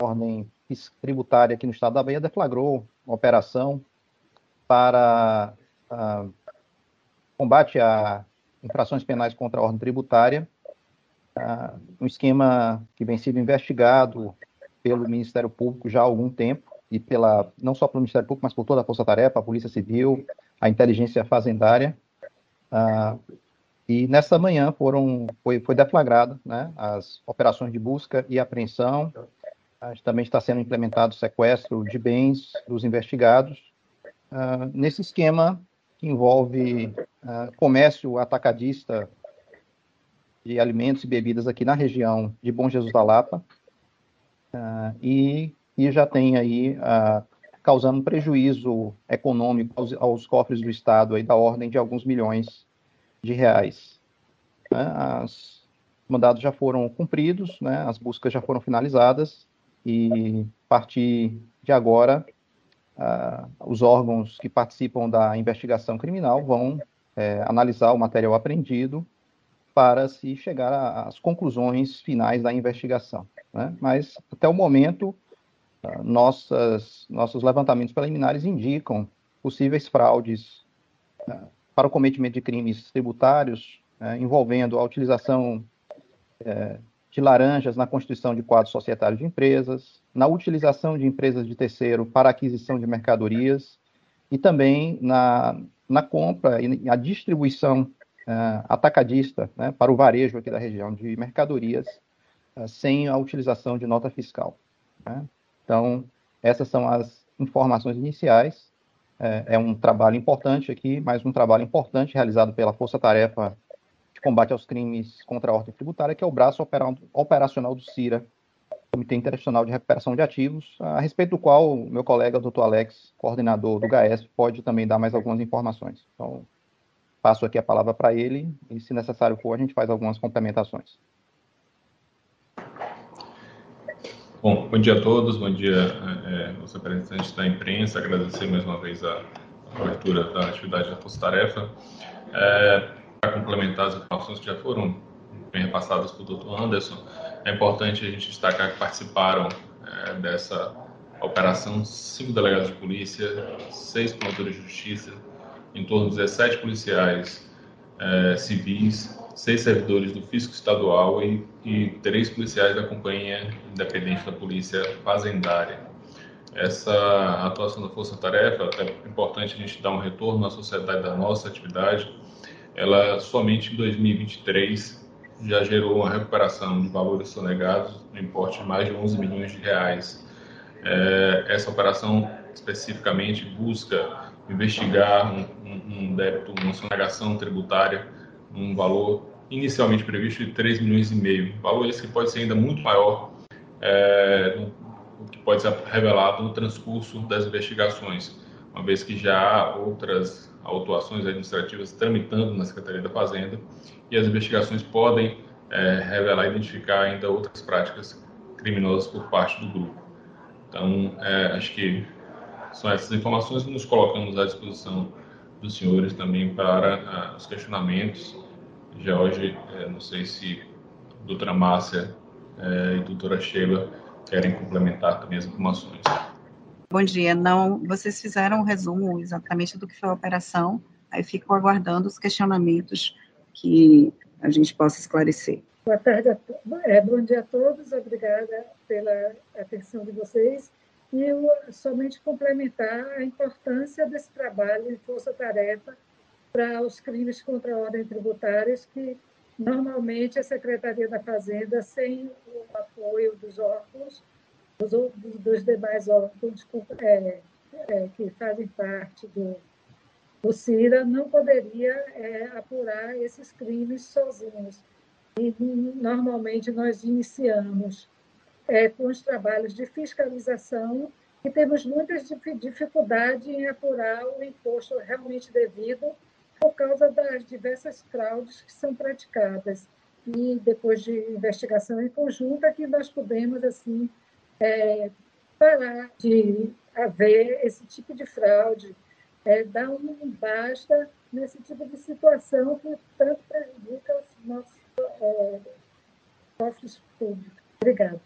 ordem tributária aqui no estado da Bahia deflagrou uma operação para uh, combate a infrações penais contra a ordem tributária, uh, um esquema que vem sendo investigado pelo Ministério Público já há algum tempo, e pela não só pelo Ministério Público, mas por toda a Força Tarefa, a Polícia Civil, a Inteligência Fazendária. Uh, e nessa manhã foram, foi, foi deflagrada né, as operações de busca e apreensão. Também está sendo implementado o sequestro de bens dos investigados. Uh, nesse esquema que envolve uh, comércio atacadista de alimentos e bebidas aqui na região de Bom Jesus da Lapa, uh, e, e já tem aí causando prejuízo econômico aos, aos, cofres do Estado aí da ordem de alguns milhões de reais. Né? Os mandados já foram cumpridos, né? as buscas já foram finalizadas e a partir de agora uh, os órgãos que participam da investigação criminal vão é, analisar o material apreendido para se chegar às conclusões finais da investigação. Né? Mas, até o momento, nossas, nossos levantamentos preliminares indicam possíveis fraudes uh, para o cometimento de crimes tributários né, envolvendo a utilização é, de laranjas na constituição de quadros societários de empresas, na utilização de empresas de terceiro para aquisição de mercadorias e também na, na compra e na distribuição uh, atacadista né, para o varejo aqui da região de mercadorias uh, sem a utilização de nota fiscal. Né? Então, essas são as informações iniciais é, é um trabalho importante aqui, mas um trabalho importante realizado pela Força Tarefa de Combate aos Crimes contra a Ordem Tributária, que é o braço operacional do CIRA, Comitê Internacional de Recuperação de Ativos, a respeito do qual o meu colega, doutor Alex, coordenador do GAES, pode também dar mais algumas informações. Então, passo aqui a palavra para ele e, se necessário for, a gente faz algumas complementações. Bom, bom dia a todos, bom dia é, aos representantes da imprensa, agradecer mais uma vez a abertura da atividade da Força Tarefa. É, Para complementar as informações que já foram bem repassadas pelo Dr. Anderson, é importante a gente destacar que participaram é, dessa operação cinco delegados de polícia, seis promotores de justiça, em torno de 17 policiais é, civis, seis servidores do Fisco Estadual e, e três policiais da Companhia Independente da Polícia Fazendária. Essa atuação da Força Tarefa, é importante a gente dar um retorno à sociedade da nossa atividade. Ela somente em 2023 já gerou uma recuperação de valores sonegados no importe de mais de 11 milhões de reais. É, essa operação especificamente busca investigar um, um, um débito, uma sonegação tributária um valor inicialmente previsto de 3 milhões e meio. Valor esse que pode ser ainda muito maior, é, que pode ser revelado no transcurso das investigações, uma vez que já há outras autuações administrativas tramitando na Secretaria da Fazenda e as investigações podem é, revelar e identificar ainda outras práticas criminosas por parte do grupo. Então, é, acho que são essas informações que nos colocamos à disposição dos senhores também para os questionamentos. Já hoje, uh, não sei se doutora Márcia uh, e doutora Sheila querem complementar também as informações. Bom dia. Não, vocês fizeram um resumo exatamente do que foi a operação. Aí fico aguardando os questionamentos que a gente possa esclarecer. Boa tarde, a é, bom dia a todos. Obrigada pela atenção de vocês e eu, somente complementar a importância desse trabalho de força-tarefa para os crimes contra a ordem tributária, que normalmente a Secretaria da Fazenda, sem o apoio dos órgãos, dos, dos demais órgãos é, é, que fazem parte do, do CIRA, não poderia é, apurar esses crimes sozinhos. E normalmente nós iniciamos é, com os trabalhos de fiscalização e temos muitas dificuldades em apurar o imposto realmente devido por causa das diversas fraudes que são praticadas. E depois de investigação em conjunta que nós podemos assim é, parar de haver esse tipo de fraude, é, dar um basta nesse tipo de situação que tanto prejudica os nossos é, cofres públicos. Obrigada.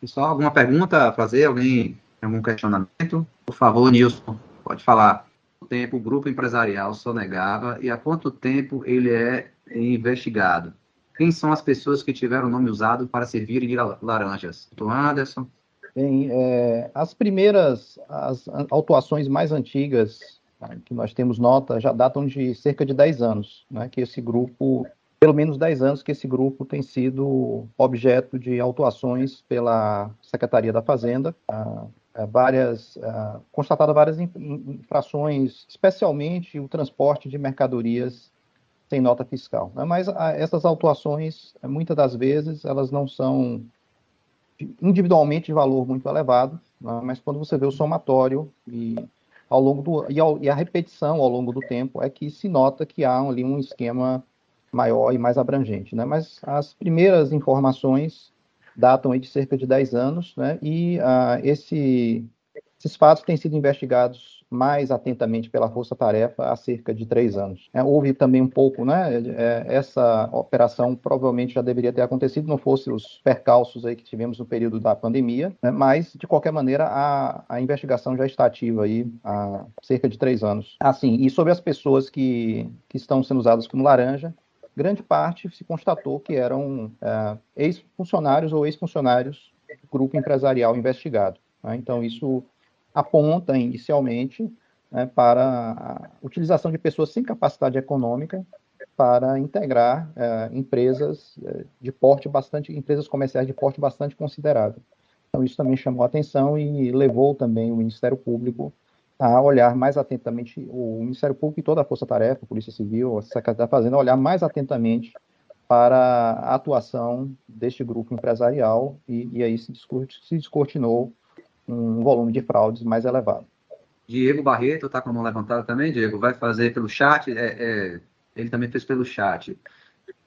Pessoal, alguma pergunta a fazer? Alguém algum questionamento? Por favor, Nilson, pode falar. Quanto tempo o grupo empresarial sonegava e há quanto tempo ele é investigado? Quem são as pessoas que tiveram o nome usado para servirem de laranjas? Do Anderson? Bem, é, as primeiras as autuações mais antigas né, que nós temos nota já datam de cerca de 10 anos, né, que esse grupo, pelo menos 10 anos que esse grupo tem sido objeto de autuações pela Secretaria da Fazenda, ah, é, várias, ah, constatadas várias infrações, especialmente o transporte de mercadorias sem nota fiscal. Né? Mas a, essas autuações, muitas das vezes, elas não são individualmente de valor muito elevado, né? mas quando você vê o somatório e ao longo do e, ao, e, a repetição ao longo do tempo é que se nota que há ali um esquema maior e mais abrangente, né? Mas as primeiras informações datam de cerca de 10 anos, né? E uh, esse, esses fatos têm sido investigados mais atentamente pela Força Tarefa há cerca de três anos. É, houve também um pouco, né? É, essa operação provavelmente já deveria ter acontecido, não fosse os percalços aí que tivemos no período da pandemia, né, mas de qualquer maneira a, a investigação já está ativa aí há cerca de três anos. Assim, e sobre as pessoas que, que estão sendo usadas como laranja, grande parte se constatou que eram é, ex-funcionários ou ex-funcionários do grupo empresarial investigado. Né? Então, isso aponta inicialmente né, para a utilização de pessoas sem capacidade econômica para integrar é, empresas é, de porte bastante, empresas comerciais de porte bastante considerável. Então isso também chamou atenção e levou também o Ministério Público a olhar mais atentamente, o Ministério Público e toda a Força Tarefa, Polícia Civil, a Secretaria da Fazenda, olhar mais atentamente para a atuação deste grupo empresarial e, e aí se descortinou um volume de fraudes mais elevado. Diego Barreto está com a mão levantada também, Diego. Vai fazer pelo chat. É, é, ele também fez pelo chat.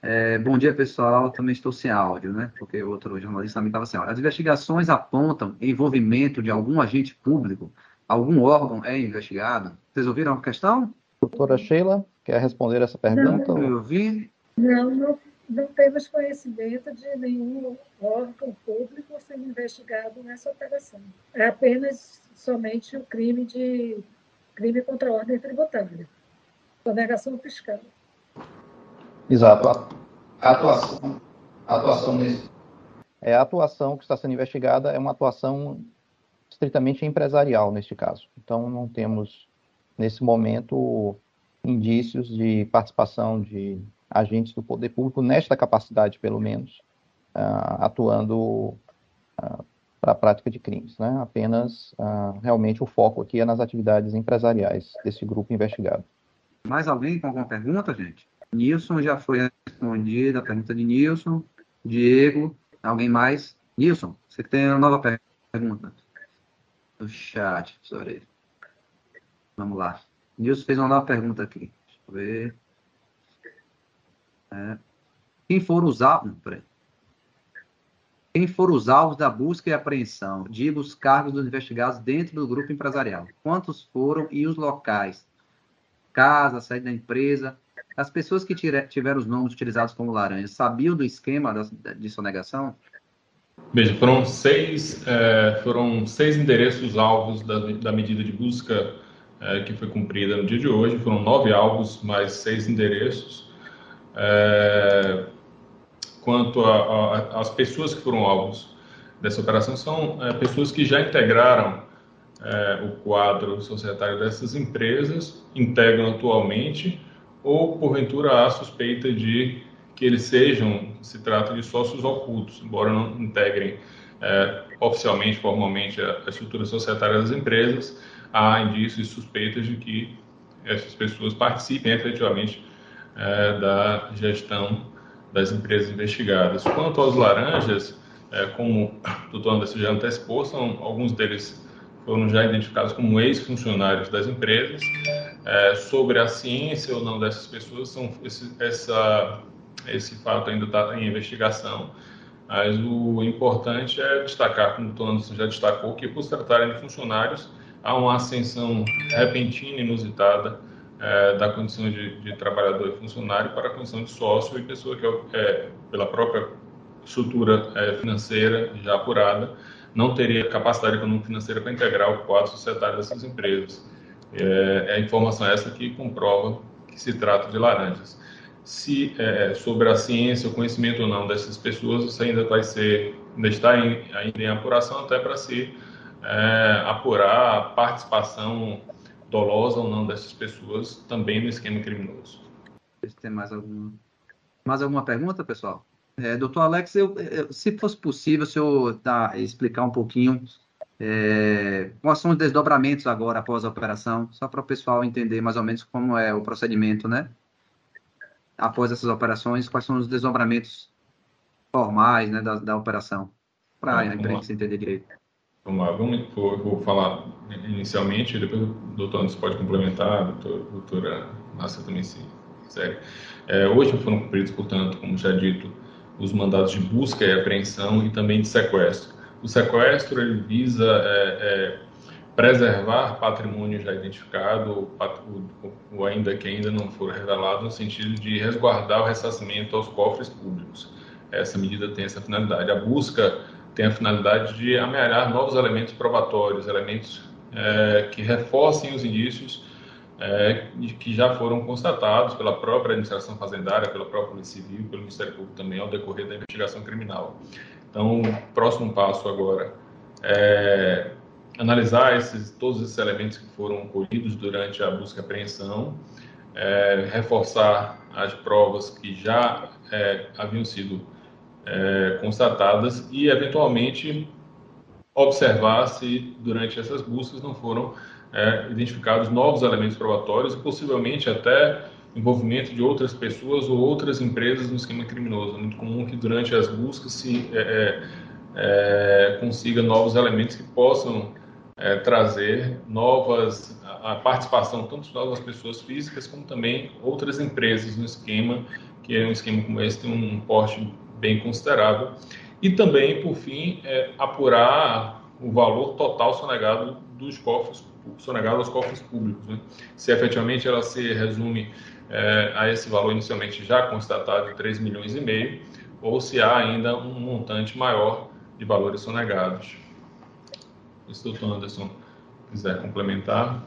É, bom dia, pessoal. Também estou sem áudio, né? Porque outro jornalista também estava sem áudio. As investigações apontam envolvimento de algum agente público, algum órgão é investigado. Vocês ouviram a questão? Doutora Sheila, quer responder essa pergunta? Não, eu ouvi. Não, não não temos conhecimento de nenhum órgão público sendo investigado nessa operação. É apenas somente o crime de crime contra a ordem tributária, sonegação fiscal. Exato. A atuação, a atuação nesse... É a atuação que está sendo investigada é uma atuação estritamente empresarial neste caso. Então não temos nesse momento indícios de participação de agentes do poder público nesta capacidade, pelo menos, uh, atuando uh, para a prática de crimes. Né? Apenas, uh, realmente, o foco aqui é nas atividades empresariais desse grupo investigado. Mais alguém com alguma pergunta, gente? Nilson já foi respondida a pergunta de Nilson. Diego, alguém mais? Nilson, você tem uma nova pergunta no chat, professor. Vamos lá. Nilson fez uma nova pergunta aqui. Deixa eu ver. É. Quem for alvos, quem for os alvos da busca e apreensão, diga os cargos dos investigados dentro do grupo empresarial. Quantos foram e os locais? Casa, sede da empresa. As pessoas que tiveram os nomes utilizados como laranja sabiam do esquema de sonegação? Veja, foram seis, é, foram seis endereços alvos da, da medida de busca é, que foi cumprida no dia de hoje. Foram nove alvos, mais seis endereços. É, quanto às pessoas que foram alvos dessa operação, são é, pessoas que já integraram é, o quadro societário dessas empresas, integram atualmente, ou porventura há suspeita de que eles sejam, se trata de sócios ocultos, embora não integrem é, oficialmente, formalmente, a, a estrutura societária das empresas, há indícios e suspeitas de que essas pessoas participem efetivamente é, da gestão das empresas investigadas. Quanto aos laranjas, é, como o doutor Anderson já antecipou, são, alguns deles foram já identificados como ex-funcionários das empresas. É, sobre a ciência ou não dessas pessoas, são, esse, essa, esse fato ainda está em investigação. Mas o importante é destacar, como o doutor Anderson já destacou, que por se tratarem de funcionários, há uma ascensão repentina, inusitada, é, da condição de, de, trabalhador e funcionário para a condição de sócio e pessoa que, é, pela própria estrutura é, financeira já apurada, não teria capacidade econômica financeira para integrar o quadro societário dessas empresas. É, é a informação essa que comprova que se trata de laranjas. Se é, sobre a ciência, o conhecimento ou não dessas pessoas, isso ainda vai ser, ainda está em, ainda em apuração até para se é, apurar a participação dolosa ou não dessas pessoas também no esquema criminoso. Tem mais alguma, mais alguma pergunta, pessoal? É, doutor Alex, eu, eu, se fosse possível, o senhor tá, explicar um pouquinho é, quais são os desdobramentos agora após a operação, só para o pessoal entender mais ou menos como é o procedimento, né? Após essas operações, quais são os desdobramentos formais né, da, da operação, para a imprensa entender direito. Vamos lá, vamos, vou, vou falar inicialmente, depois o doutor Anderson pode complementar, a doutor, doutora Márcia também se segue. É, hoje foram cumpridos, portanto, como já dito, os mandados de busca e apreensão e também de sequestro. O sequestro ele visa é, é, preservar patrimônio já identificado, ou ainda que ainda não for revelado, no sentido de resguardar o ressarcimento aos cofres públicos. Essa medida tem essa finalidade. A busca tem a finalidade de amealhar novos elementos probatórios, elementos é, que reforcem os indícios é, que já foram constatados pela própria administração fazendária, pela própria Polícia Civil, pelo Ministério Público também ao decorrer da investigação criminal. Então, o próximo passo agora é analisar esses, todos esses elementos que foram colhidos durante a busca e apreensão, é, reforçar as provas que já é, haviam sido é, constatadas e, eventualmente, observar se durante essas buscas não foram é, identificados novos elementos probatórios e possivelmente até envolvimento de outras pessoas ou outras empresas no esquema criminoso. É muito comum que durante as buscas se é, é, é consiga novos elementos que possam é, trazer novas a participação tanto de novas pessoas físicas como também outras empresas no esquema que é um esquema como esse tem um porte bem considerável. E também, por fim, é, apurar o valor total sonegado dos cofres, sonegado aos cofres públicos. Né? Se efetivamente ela se resume é, a esse valor inicialmente já constatado de 3 milhões e meio, ou se há ainda um montante maior de valores sonegados. Se o doutor Anderson quiser complementar.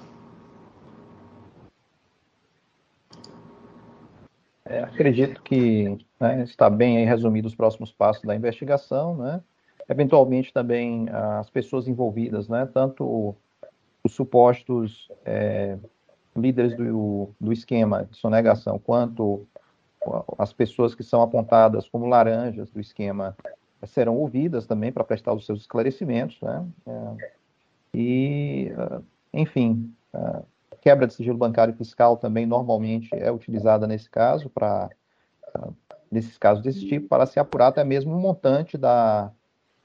É, acredito que né, está bem aí resumido os próximos passos da investigação, né? Eventualmente também as pessoas envolvidas, né? Tanto os supostos é, líderes do, do esquema de sonegação, quanto as pessoas que são apontadas como laranjas do esquema serão ouvidas também para prestar os seus esclarecimentos, né? É, e, enfim, quebra de sigilo bancário e fiscal também normalmente é utilizada nesse caso, para nesses casos desse tipo, para se apurar até mesmo o montante da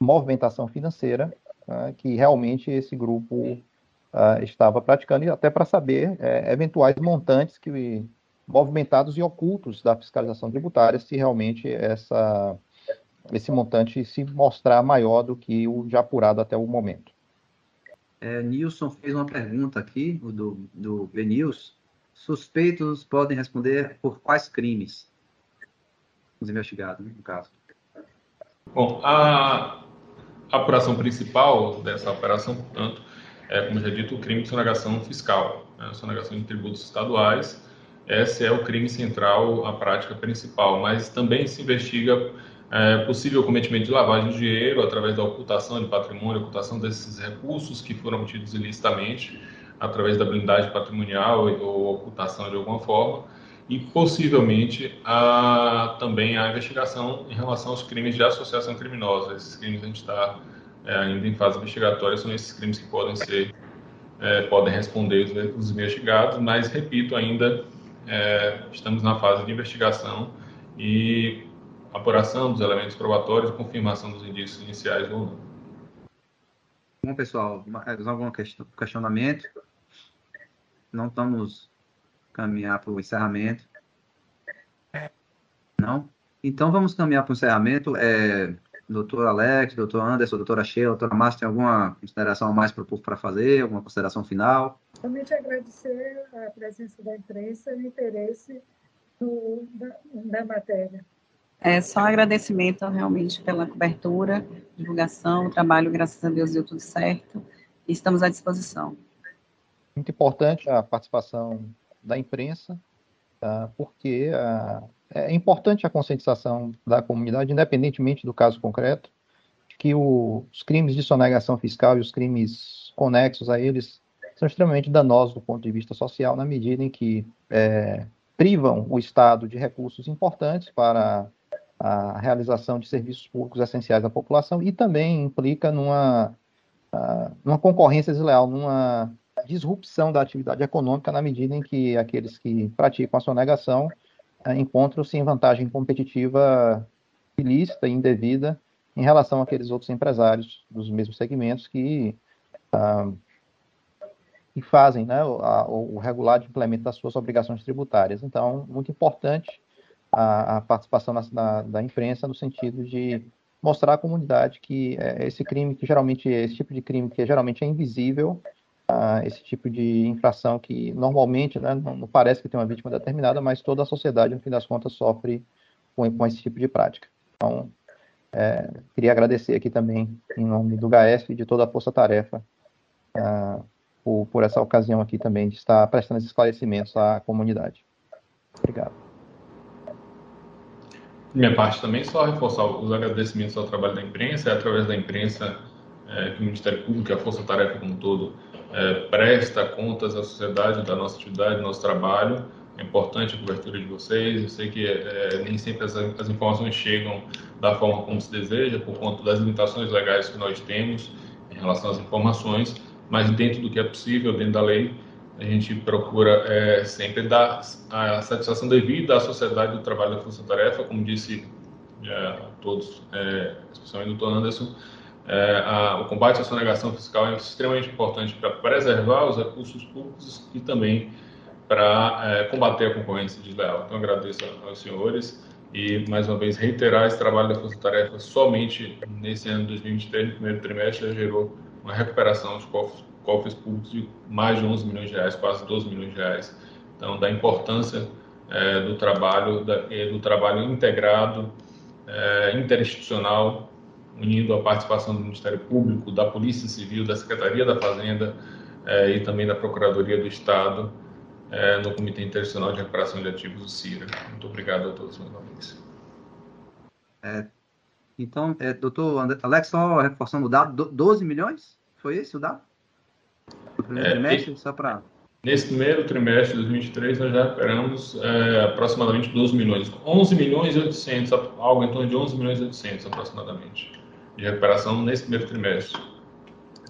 movimentação financeira uh, que realmente esse grupo uh, estava praticando, e até para saber uh, eventuais montantes que movimentados e ocultos da fiscalização tributária, se realmente essa, esse montante se mostrar maior do que o já apurado até o momento. É, Nilson fez uma pergunta aqui, do, do BNews. Suspeitos podem responder por quais crimes? Os investigados, né, no caso. Bom, a apuração principal dessa operação, portanto, é, como já dito, o crime de sonegação fiscal, né, sonegação de tributos estaduais. Esse é o crime central, a prática principal, mas também se investiga é, possível cometimento de lavagem de dinheiro através da ocultação de patrimônio, ocultação desses recursos que foram obtidos ilicitamente através da blindagem patrimonial ou ocultação de alguma forma e possivelmente a, também a investigação em relação aos crimes de associação criminosa. Esses crimes a gente está é, ainda em fase investigatória, são esses crimes que podem ser é, podem responder os, os investigados, mas repito ainda é, estamos na fase de investigação e apuração dos elementos probatórios, confirmação dos indícios iniciais ou não. Bom, pessoal, mais algum questionamento? Não estamos caminhar para o encerramento. Não? Então vamos caminhar para o encerramento. É, doutor Alex, doutor Anderson, doutora Sheila, doutora Márcia, tem alguma consideração a mais para fazer? Alguma consideração final? Somente agradecer a presença da imprensa e o interesse do, da, da matéria. É só agradecimento realmente pela cobertura, divulgação, o trabalho, graças a Deus, deu tudo certo. E estamos à disposição. Muito importante a participação da imprensa, tá? porque ah, é importante a conscientização da comunidade, independentemente do caso concreto, que o, os crimes de sonegação fiscal e os crimes conexos a eles são extremamente danosos do ponto de vista social, na medida em que é, privam o Estado de recursos importantes para a realização de serviços públicos essenciais à população e também implica numa, uh, numa concorrência desleal, numa disrupção da atividade econômica na medida em que aqueles que praticam a sonegação uh, encontram-se em vantagem competitiva ilícita e indevida em relação àqueles outros empresários dos mesmos segmentos que, uh, que fazem né, o, a, o regular implemento das suas obrigações tributárias. Então, muito importante a, a participação na, na, da imprensa no sentido de mostrar à comunidade que é, esse crime, que geralmente esse tipo de crime que geralmente é invisível, esse tipo de infração que normalmente né, não, parece que tem uma vítima determinada, mas toda a sociedade, no fim das contas, sofre com, com esse tipo de prática. Então, é, queria agradecer aqui também, em nome do GAES e de toda a Força Tarefa, uh, por, por essa ocasião aqui também de estar prestando esses esclarecimentos à comunidade. Obrigado minha parte também, só reforçar os agradecimentos ao trabalho da imprensa, é através da imprensa é, que o Ministério Público e a Força Tarefa como um todo é, presta contas à sociedade da nossa atividade, do nosso trabalho. É importante a cobertura de vocês. Eu sei que é, nem sempre as, as, informações chegam da forma como se deseja, por conta das limitações legais que nós temos em relação às informações, mas dentro do que é possível, dentro da lei, a gente procura é, sempre dar a satisfação devida à sociedade do trabalho da Força Tarefa, como disse é, todos, é, especialmente o doutor Anderson, é, a, o combate à sonegação fiscal é extremamente importante para preservar os recursos públicos e também para é, combater a concorrência desleal. Então, agradeço aos senhores e, mais uma vez, reiterar esse trabalho da Força Tarefa somente nesse ano de 2023, no primeiro trimestre, já gerou uma recuperação dos cofres cofres públicos de mais de 11 milhões de reais, quase 12 milhões de reais. Então, da importância é, do trabalho, da, do trabalho integrado, é, interinstitucional, unindo a participação do Ministério Público, da Polícia Civil, da Secretaria da Fazenda é, e também da Procuradoria do Estado é, no Comitê Internacional de Recuperação de Ativos, o CIRA. Muito obrigado a todos mais uma vez. É, então, é, doutor Alex, só reforçando o dado, 12 milhões? Foi esse o dado? primeiro é, trimestre, só para... Nesse primeiro trimestre de 2023, nós já recuperamos é, aproximadamente 12 milhões, 11 milhões e 800, algo em torno de 11 milhões e 800 aproximadamente, de recuperação nesse primeiro trimestre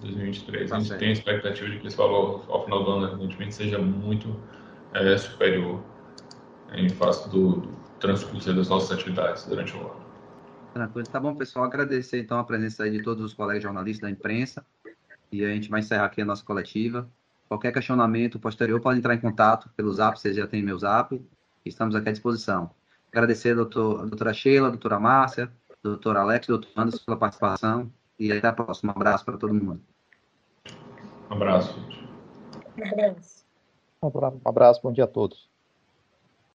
de 2023. Tá a gente certo. tem a expectativa de que esse valor, ao final do ano, evidentemente, seja muito é, superior em face do, do transcurso das nossas atividades durante o ano. Tranquilo. Tá bom, pessoal. Agradecer, então, a presença de todos os colegas jornalistas da imprensa. E a gente vai encerrar aqui a nossa coletiva. Qualquer questionamento posterior pode entrar em contato pelo Zap, vocês já têm meu Zap. Estamos aqui à disposição. Agradecer a, doutor, a doutora Sheila, a doutora Márcia, a doutora Alex, doutor Anderson pela participação. E até a próxima. Um abraço para todo mundo. Um abraço. Um abraço. Um abraço. Bom dia a todos.